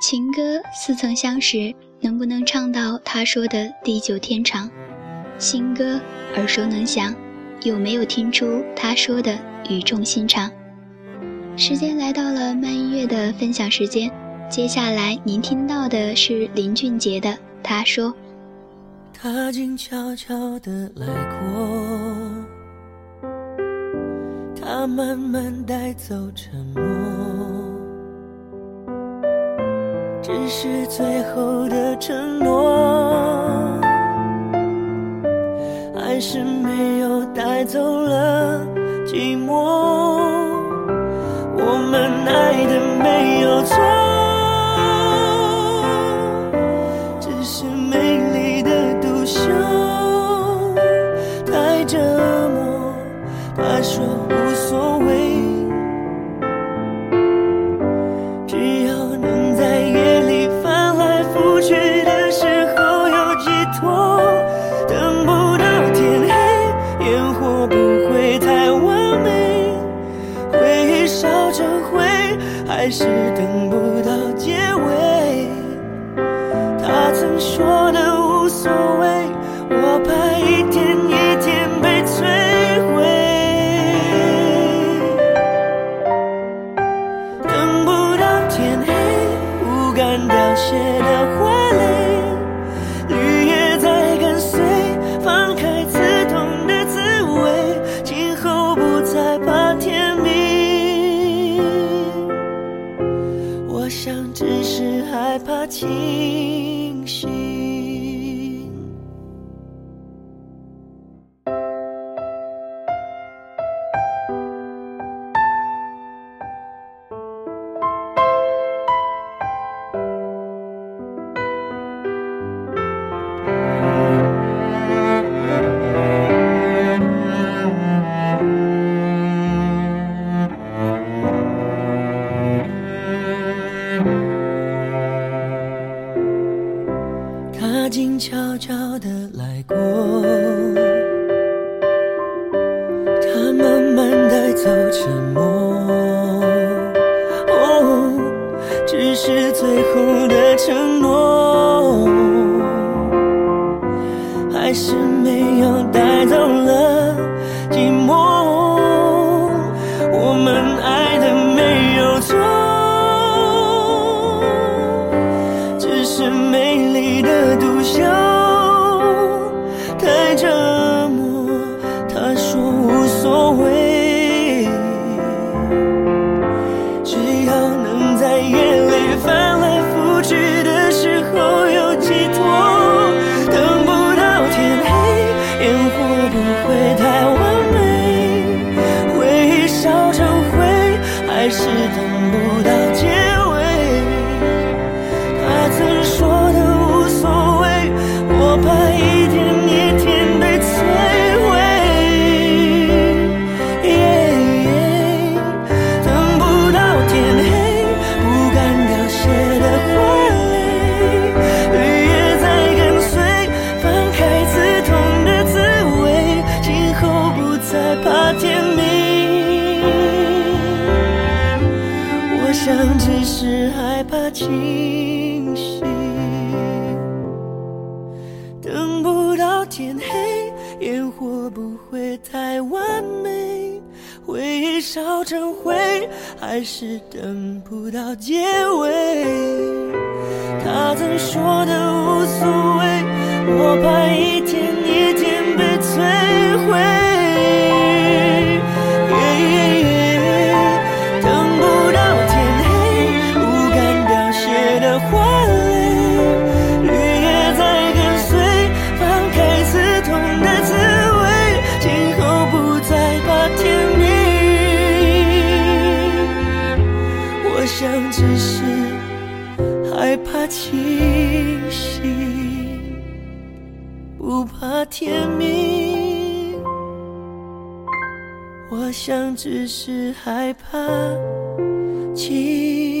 情歌似曾相识能不能唱到他说的地久天长新歌耳熟能详有没有听出他说的语重心长时间来到了慢音乐的分享时间接下来您听到的是林俊杰的他说。他静悄悄的来过他慢慢带走沉默。只是最后的承诺，还是没有带走了寂寞。我们爱的没有错，只是美丽的独秀，太折磨，他说无所谓。还是等不到结尾。他曾说的无所谓，我怕一。清醒，不怕天明。我想，只是害怕清。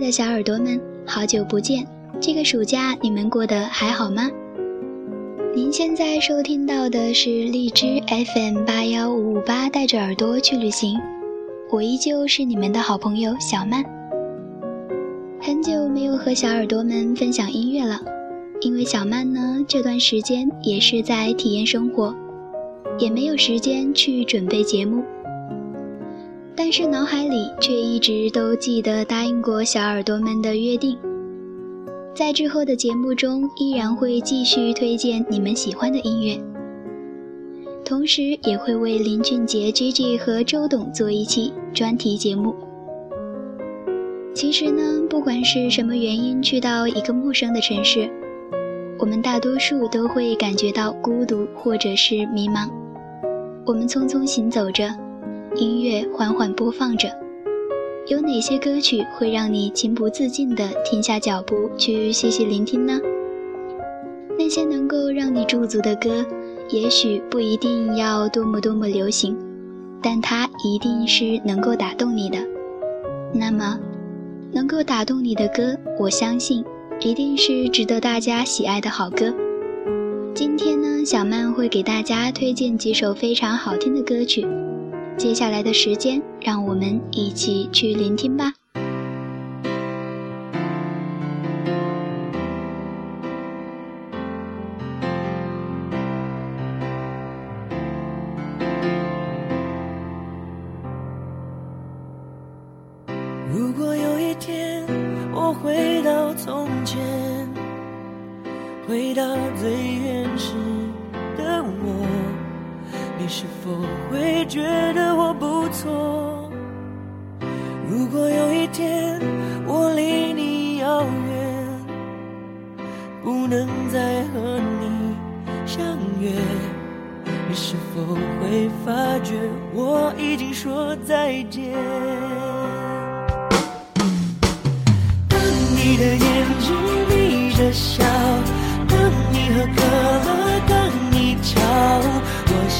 的小耳朵们，好久不见！这个暑假你们过得还好吗？您现在收听到的是荔枝 FM 八幺五五八，带着耳朵去旅行。我依旧是你们的好朋友小曼。很久没有和小耳朵们分享音乐了，因为小曼呢这段时间也是在体验生活，也没有时间去准备节目。但是脑海里却一直都记得答应过小耳朵们的约定，在之后的节目中依然会继续推荐你们喜欢的音乐，同时也会为林俊杰、Gigi 和周董做一期专题节目。其实呢，不管是什么原因去到一个陌生的城市，我们大多数都会感觉到孤独或者是迷茫。我们匆匆行走着。音乐缓缓播放着，有哪些歌曲会让你情不自禁地停下脚步去细细聆听呢？那些能够让你驻足的歌，也许不一定要多么多么流行，但它一定是能够打动你的。那么，能够打动你的歌，我相信一定是值得大家喜爱的好歌。今天呢，小曼会给大家推荐几首非常好听的歌曲。接下来的时间，让我们一起去聆听吧。如果有一天我回到从前，回到最原始的我。你是否会觉得我不错？如果有一天我离你遥远，不能再和你相约，你是否会发觉我已经说再见？当你的眼睛眯着笑，当你喝可乐，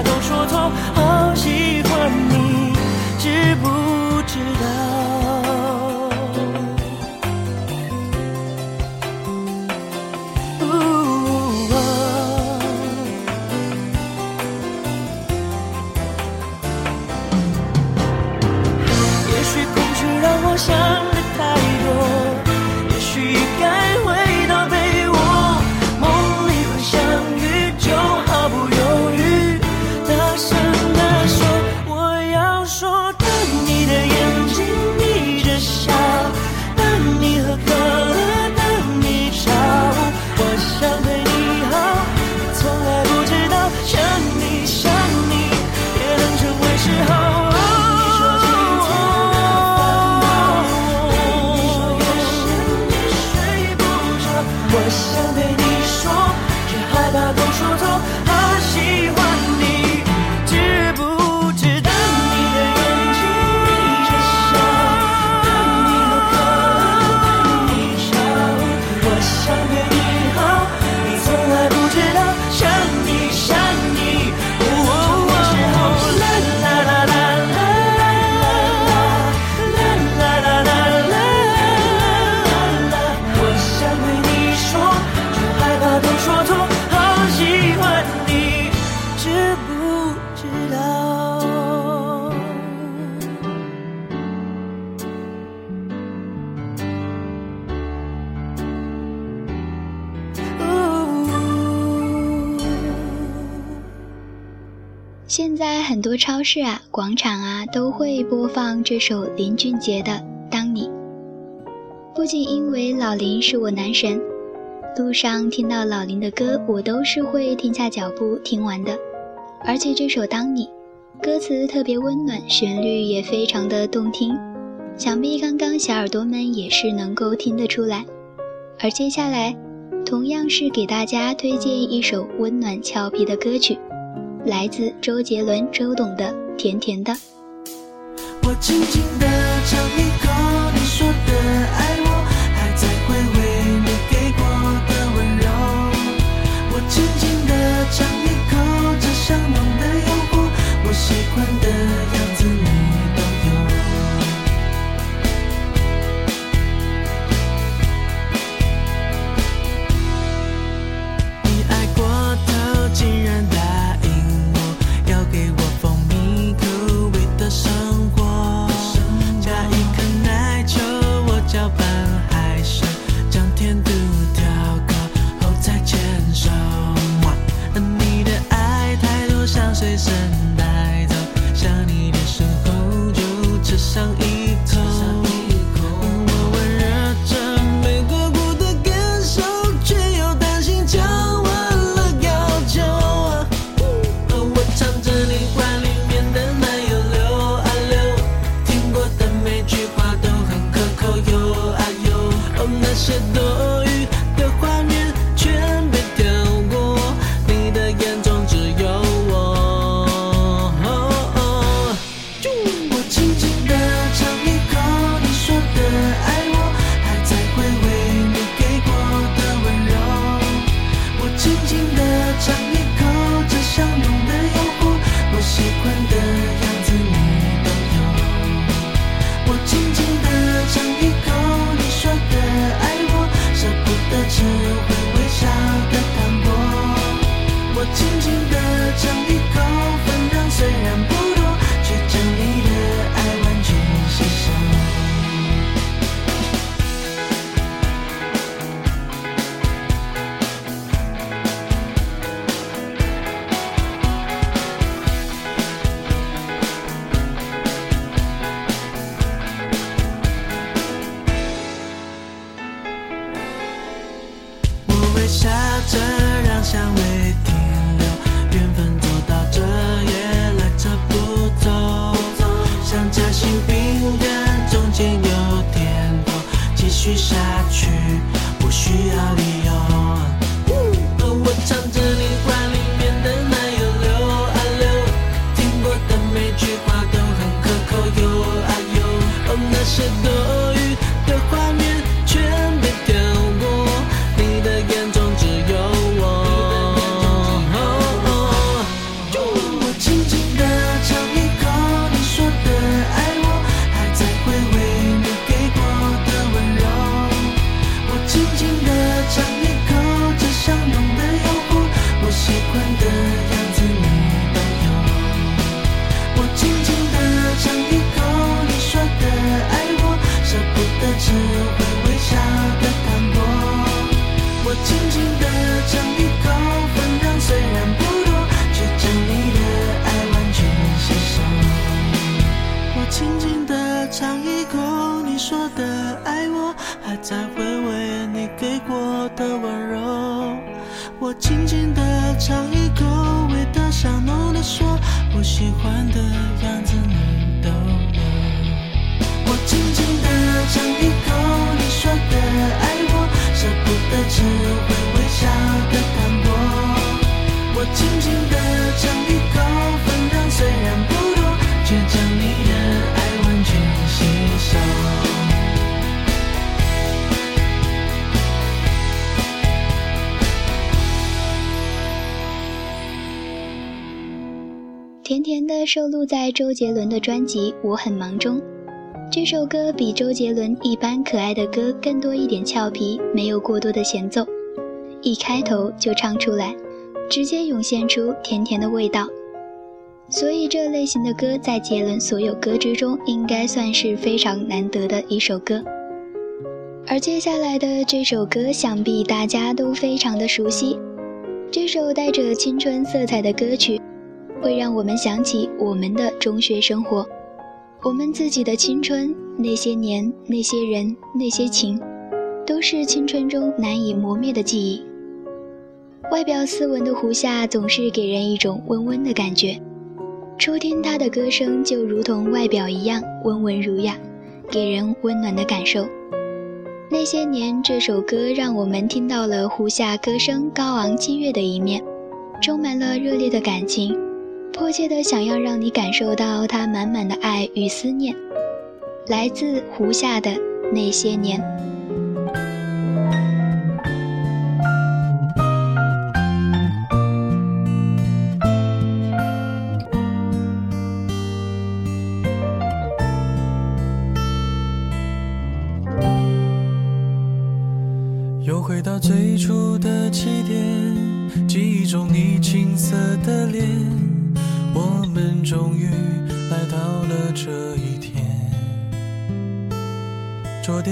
都说错。好喜欢你，知不知道？都会播放这首林俊杰的《当你》。不仅因为老林是我男神，路上听到老林的歌，我都是会停下脚步听完的。而且这首《当你》，歌词特别温暖，旋律也非常的动听，想必刚刚小耳朵们也是能够听得出来。而接下来，同样是给大家推荐一首温暖俏皮的歌曲。来自周杰伦、周董的《甜甜的》。我轻轻地尝一口你说的爱我，还在回味你给过的温柔。我轻轻地尝一口这香浓的诱惑，我喜欢的样子你轻轻的尝一口，分量虽然不多，却将你的爱完全吸收。我轻轻的尝一口，你说的爱我，还在回味你给过的温柔。我轻轻的尝一口，味道香浓的说，我喜欢的样子你都有。我轻轻的尝一口，你说的爱我，舍不得。的只会微笑的淡薄。我轻轻地尝一口，分量虽然不多，却将你的爱完全吸收。甜甜的收录在周杰伦的专辑《我很忙》中。这首歌比周杰伦一般可爱的歌更多一点俏皮，没有过多的前奏，一开头就唱出来，直接涌现出甜甜的味道。所以这类型的歌在杰伦所有歌之中，应该算是非常难得的一首歌。而接下来的这首歌，想必大家都非常的熟悉。这首带着青春色彩的歌曲，会让我们想起我们的中学生活，我们自己的青春，那些年，那些人，那些情，都是青春中难以磨灭的记忆。外表斯文的胡夏总是给人一种温温的感觉，初听他的歌声就如同外表一样温文儒雅，给人温暖的感受。那些年这首歌让我们听到了胡夏歌声高昂激越的一面，充满了热烈的感情，迫切的想要让你感受到他满满的爱与思念。来自胡夏的那些年。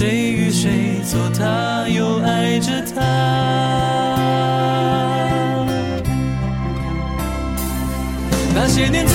谁与谁做他，又爱着他？那些年错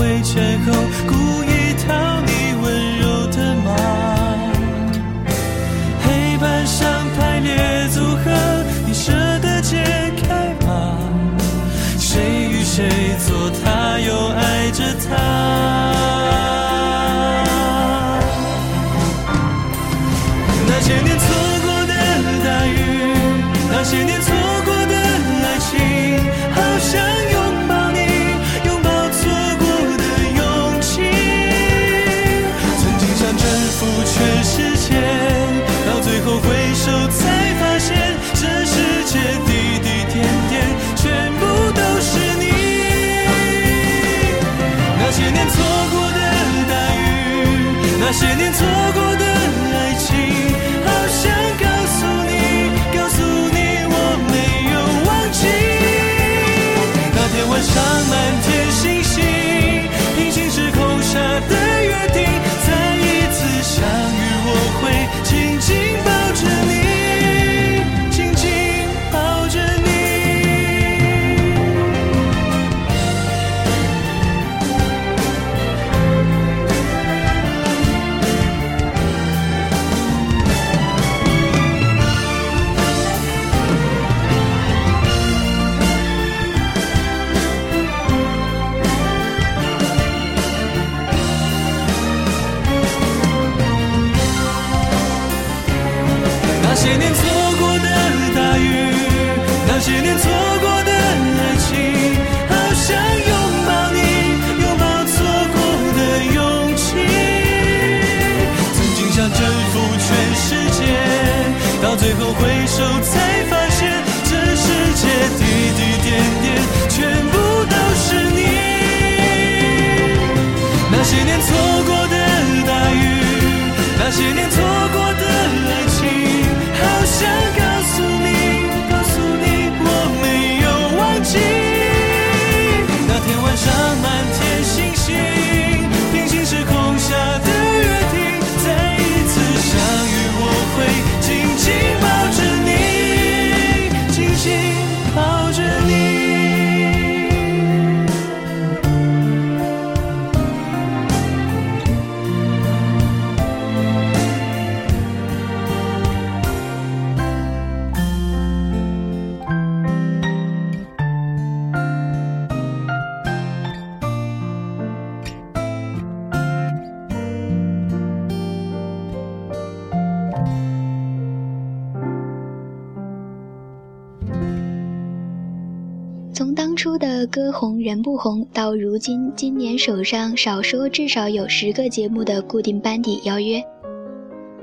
初的歌红人不红，到如今今年手上少说至少有十个节目的固定班底邀约，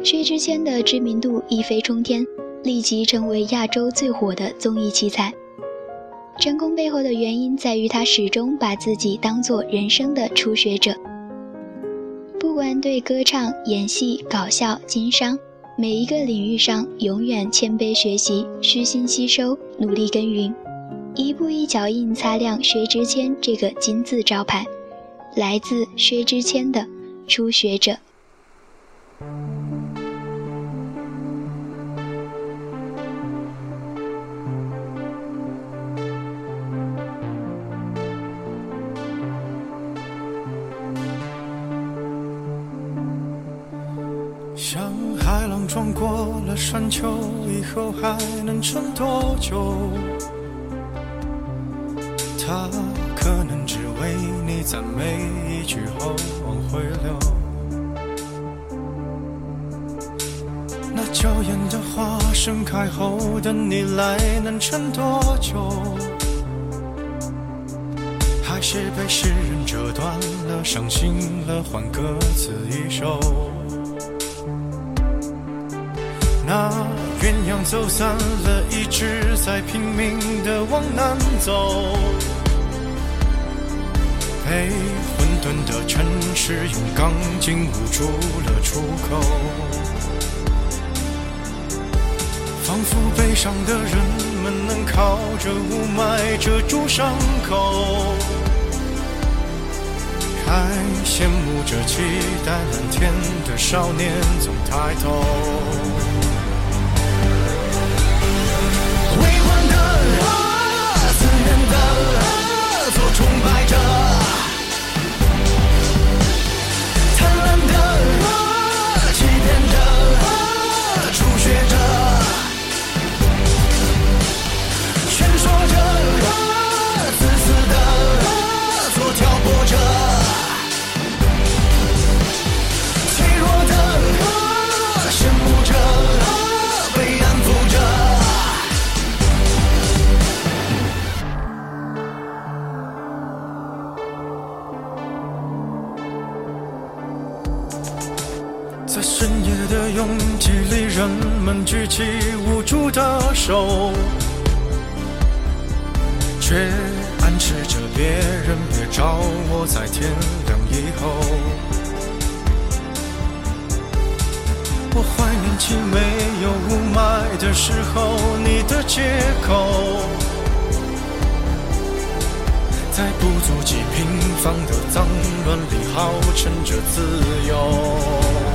薛之谦的知名度一飞冲天，立即成为亚洲最火的综艺奇才。成功背后的原因在于他始终把自己当做人生的初学者，不管对歌唱、演戏、搞笑、经商，每一个领域上永远谦卑学习，虚心吸收，努力耕耘。一步一脚印擦亮薛之谦这个金字招牌，来自薛之谦的初学者。像海浪撞过了山丘，以后还能撑多久？他可能只为你赞美一句后往回流，那娇艳的花盛开后的你来能撑多久？还是被诗人折断了，伤心了，换歌词一首。那鸳鸯走散了，一直在拼命的往南走。被混沌的城市用钢筋捂住了出口，仿佛悲伤的人们能靠着雾霾遮住伤口，还羡慕着期待蓝天的少年总抬头。微黄的，思念的，做崇拜者。人们举起无助的手，却暗示着别人别找我，在天亮以后。我怀念起没有雾霾的时候，你的借口，在不足几平方的脏乱里，号称着自由。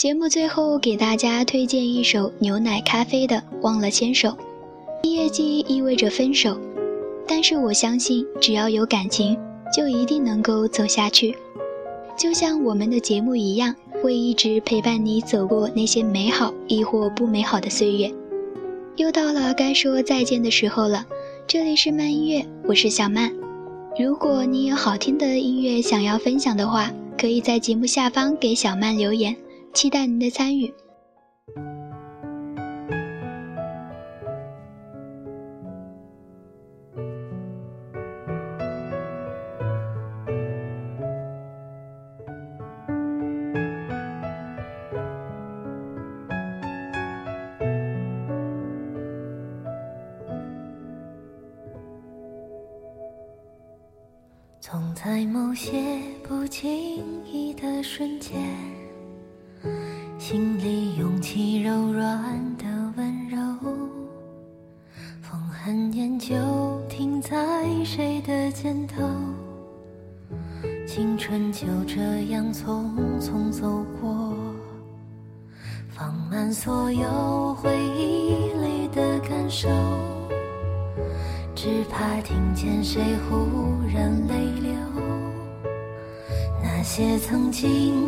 节目最后给大家推荐一首牛奶咖啡的《忘了牵手》。毕业季意味着分手，但是我相信，只要有感情，就一定能够走下去。就像我们的节目一样，会一直陪伴你走过那些美好亦或不美好的岁月。又到了该说再见的时候了，这里是慢音乐，我是小曼。如果你有好听的音乐想要分享的话，可以在节目下方给小曼留言，期待您的参与。总在某些不经意的瞬间，心里涌起柔软的温柔。风很远，就停在谁的肩头。青春就这样匆匆走过，放慢所有回忆里的感受。只怕听见谁忽然泪流，那些曾经